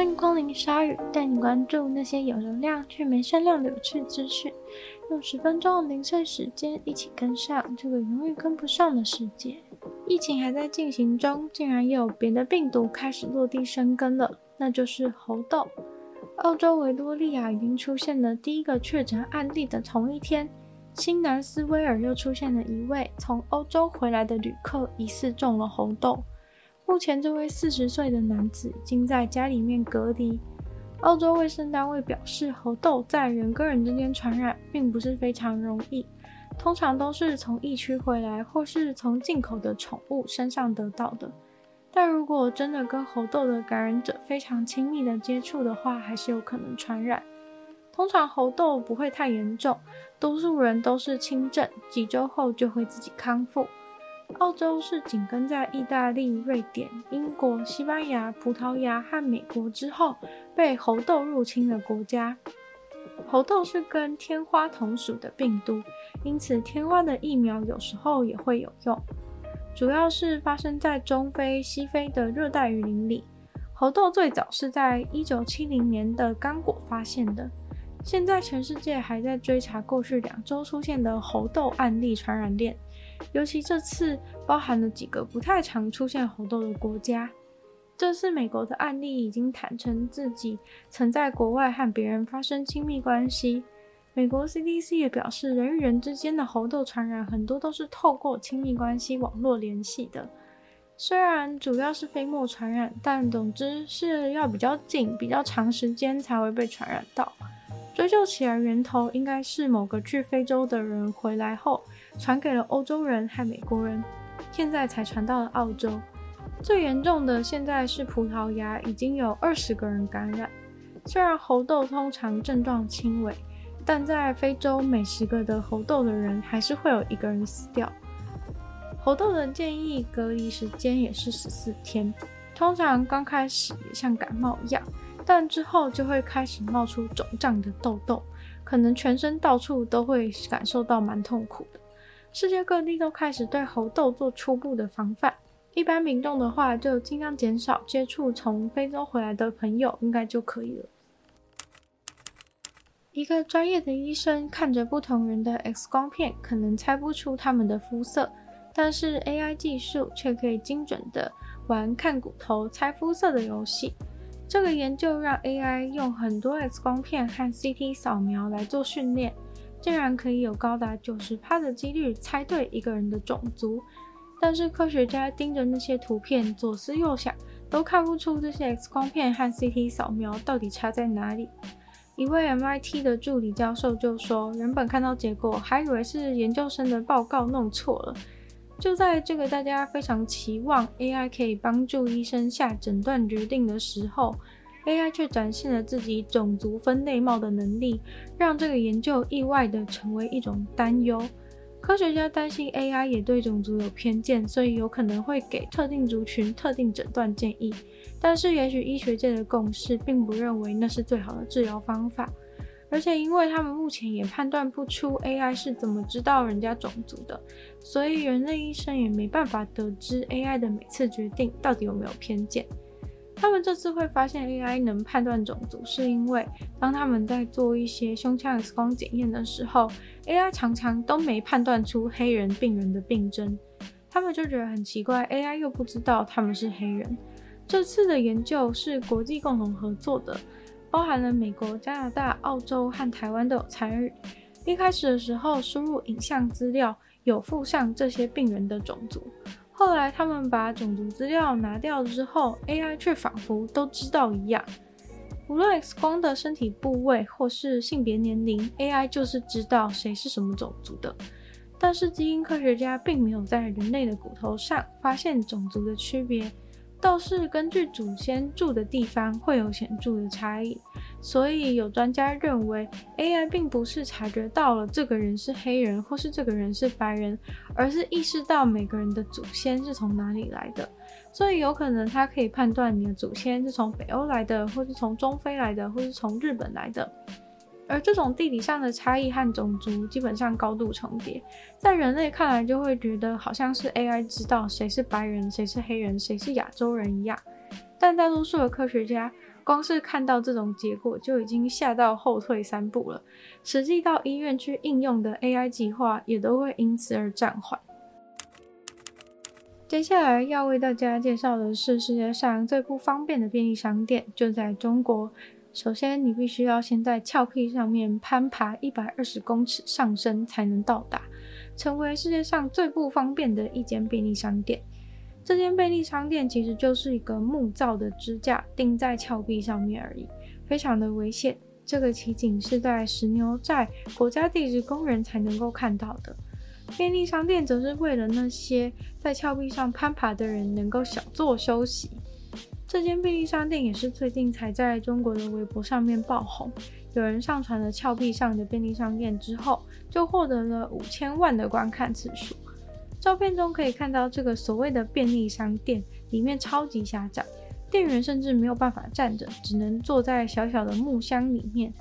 欢迎光临鲨鱼，带你关注那些有流量却没声量的有趣资讯。用十分钟的零碎时间，一起跟上这个永远跟不上的世界。疫情还在进行中，竟然也有别的病毒开始落地生根了，那就是猴痘。澳洲维多利亚已经出现了第一个确诊案例的同一天，新南斯威尔又出现了一位从欧洲回来的旅客疑似中了猴痘。目前，这位四十岁的男子已经在家里面隔离。澳洲卫生单位表示，猴痘在人跟人之间传染并不是非常容易，通常都是从疫区回来或是从进口的宠物身上得到的。但如果真的跟猴痘的感染者非常亲密的接触的话，还是有可能传染。通常猴痘不会太严重，多数人都是轻症，几周后就会自己康复。澳洲是紧跟在意大利、瑞典、英国、西班牙、葡萄牙和美国之后被猴痘入侵的国家。猴痘是跟天花同属的病毒，因此天花的疫苗有时候也会有用。主要是发生在中非、西非的热带雨林里。猴痘最早是在一九七零年的刚果发现的。现在全世界还在追查过去两周出现的猴痘案例传染链。尤其这次包含了几个不太常出现猴痘的国家。这次美国的案例已经坦承自己曾在国外和别人发生亲密关系。美国 CDC 也表示，人与人之间的猴痘传染很多都是透过亲密关系网络联系的。虽然主要是飞沫传染，但总之是要比较近、比较长时间才会被传染到。追究起来，源头应该是某个去非洲的人回来后。传给了欧洲人和美国人，现在才传到了澳洲。最严重的现在是葡萄牙，已经有二十个人感染。虽然猴痘通常症状轻微，但在非洲每十个得猴痘的人还是会有一个人死掉。猴痘的建议隔离时间也是十四天，通常刚开始也像感冒一样，但之后就会开始冒出肿胀的痘痘，可能全身到处都会感受到蛮痛苦的。世界各地都开始对猴痘做初步的防范。一般民众的话，就尽量减少接触从非洲回来的朋友，应该就可以了。一个专业的医生看着不同人的 X 光片，可能猜不出他们的肤色，但是 AI 技术却可以精准的玩看骨头猜肤色的游戏。这个研究让 AI 用很多 X 光片和 CT 扫描来做训练。竟然可以有高达九十趴的几率猜对一个人的种族，但是科学家盯着那些图片左思右想，都看不出这些 X 光片和 CT 扫描到底差在哪里。一位 MIT 的助理教授就说：“原本看到结果还以为是研究生的报告弄错了。”就在这个大家非常期望 AI 可以帮助医生下诊断决定的时候，AI 却展现了自己种族分类帽的能力，让这个研究意外地成为一种担忧。科学家担心 AI 也对种族有偏见，所以有可能会给特定族群特定诊断建议。但是，也许医学界的共识并不认为那是最好的治疗方法。而且，因为他们目前也判断不出 AI 是怎么知道人家种族的，所以人类医生也没办法得知 AI 的每次决定到底有没有偏见。他们这次会发现 AI 能判断种族，是因为当他们在做一些胸腔 X 光检验的时候，AI 常常都没判断出黑人病人的病征。他们就觉得很奇怪，AI 又不知道他们是黑人。这次的研究是国际共同合作的，包含了美国、加拿大、澳洲和台湾都有参与。一开始的时候，输入影像资料有附上这些病人的种族。后来，他们把种族资料拿掉之后，AI 却仿佛都知道一样。无论 X 光的身体部位或是性别年龄，AI 就是知道谁是什么种族的。但是，基因科学家并没有在人类的骨头上发现种族的区别。倒是根据祖先住的地方会有显著的差异，所以有专家认为，AI 并不是察觉到了这个人是黑人或是这个人是白人，而是意识到每个人的祖先是从哪里来的，所以有可能他可以判断你的祖先是从北欧来的，或是从中非来的，或是从日本来的。而这种地理上的差异和种族基本上高度重叠，在人类看来就会觉得好像是 AI 知道谁是白人、谁是黑人、谁是亚洲人一样。但大多数的科学家光是看到这种结果就已经吓到后退三步了。实际到医院去应用的 AI 计划也都会因此而暂缓。接下来要为大家介绍的是世界上最不方便的便利商店，就在中国。首先，你必须要先在峭壁上面攀爬一百二十公尺上升才能到达，成为世界上最不方便的一间便利商店。这间便利商店其实就是一个木造的支架钉在峭壁上面而已，非常的危险。这个奇景是在石牛寨国家地质公园才能够看到的。便利商店则是为了那些在峭壁上攀爬的人能够小坐休息。这间便利商店也是最近才在中国的微博上面爆红，有人上传了峭壁上的便利商店之后，就获得了五千万的观看次数。照片中可以看到，这个所谓的便利商店里面超级狭窄，店员甚至没有办法站着，只能坐在小小的木箱里面，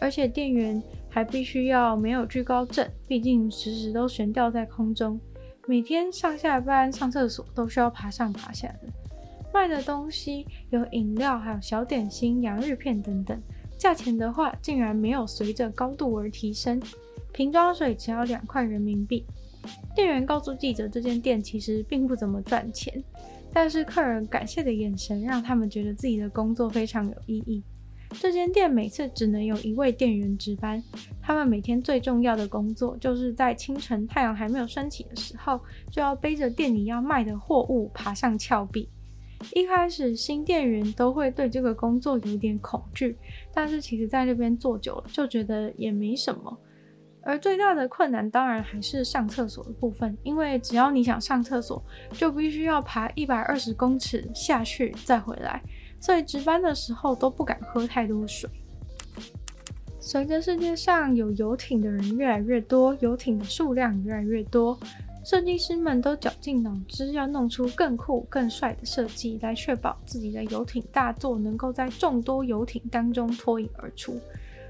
而且店员还必须要没有惧高症，毕竟时时都悬吊在空中，每天上下班、上厕所都需要爬上爬下的。卖的东西有饮料，还有小点心、洋芋片等等，价钱的话竟然没有随着高度而提升，瓶装水只要两块人民币。店员告诉记者，这间店其实并不怎么赚钱，但是客人感谢的眼神让他们觉得自己的工作非常有意义。这间店每次只能有一位店员值班，他们每天最重要的工作就是在清晨太阳还没有升起的时候，就要背着店里要卖的货物爬上峭壁。一开始新店员都会对这个工作有点恐惧，但是其实在那边做久了，就觉得也没什么。而最大的困难当然还是上厕所的部分，因为只要你想上厕所，就必须要爬一百二十公尺下去再回来，所以值班的时候都不敢喝太多水。随着世界上有游艇的人越来越多，游艇的数量越来越多，设计师们都绞尽脑汁要弄出更酷、更帅的设计，来确保自己的游艇大作能够在众多游艇当中脱颖而出。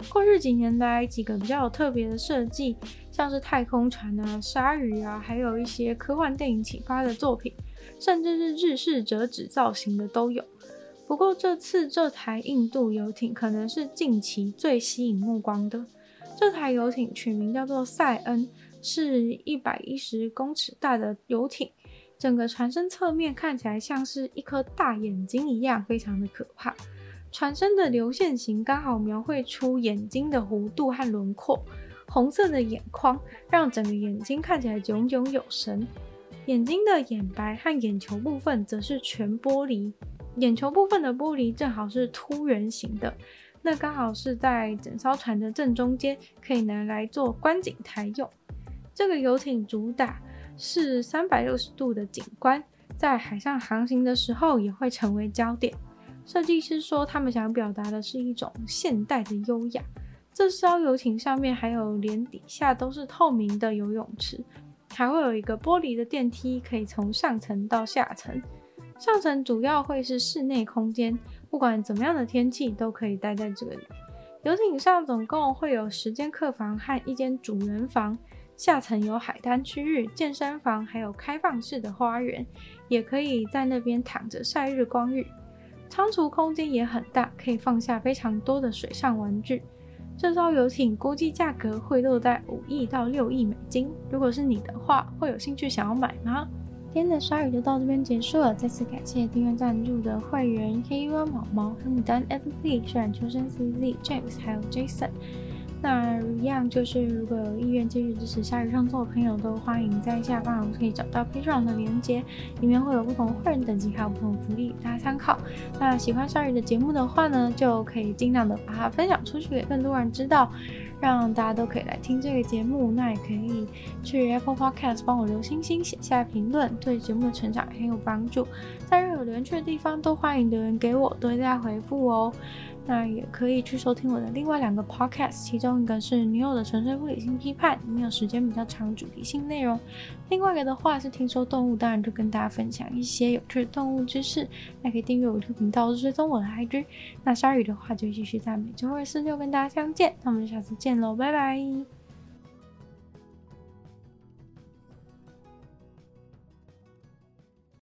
过去几年来，几个比较有特别的设计，像是太空船啊、鲨鱼啊，还有一些科幻电影启发的作品，甚至是日式折纸造型的都有。不过这次这台印度游艇可能是近期最吸引目光的。这台游艇取名叫做塞恩，是一百一十公尺大的游艇，整个船身侧面看起来像是一颗大眼睛一样，非常的可怕。船身的流线型刚好描绘出眼睛的弧度和轮廓，红色的眼眶让整个眼睛看起来炯炯有神。眼睛的眼白和眼球部分则是全玻璃，眼球部分的玻璃正好是凸圆形的，那刚好是在整艘船的正中间，可以拿来做观景台用。这个游艇主打是三百六十度的景观，在海上航行的时候也会成为焦点。设计师说，他们想表达的是一种现代的优雅。这艘游艇上面还有连底下都是透明的游泳池，还会有一个玻璃的电梯，可以从上层到下层。上层主要会是室内空间，不管怎么样的天气都可以待在这里。游艇上总共会有十间客房和一间主人房，下层有海滩区域、健身房，还有开放式的花园，也可以在那边躺着晒日光浴。仓储空间也很大，可以放下非常多的水上玩具。这艘游艇估计价格会落在五亿到六亿美金。如果是你的话，会有兴趣想要买吗？今天的鲨鱼就到这边结束了。再次感谢订阅赞助的会员黑猫毛毛、黑牡丹、FZ、虽然秋生、CZ、James 还有 Jason。那一样就是，如果有意愿继续支持夏日创作的朋友，都欢迎在下方可以找到 p a t r o n 的连接，里面会有不同会员等级还有不同福利，大家参考。那喜欢夏日的节目的话呢，就可以尽量的把它分享出去，给更多人知道，让大家都可以来听这个节目。那也可以去 Apple Podcast 帮我留星星、写下评论，对节目的成长很有帮助。在任何留言区的地方都欢迎留言给我，都会再回复哦。那也可以去收听我的另外两个 podcast，其中一个是女友的纯粹物理性批判，里面有时间比较长主题性内容；另外一个的话是听说动物，当然就跟大家分享一些有趣的动物知识。那可以订阅我的频道，追踪我的 IG。那鲨鱼的话就继续在每周二、四、六跟大家相见。那我们就下次见喽，拜拜。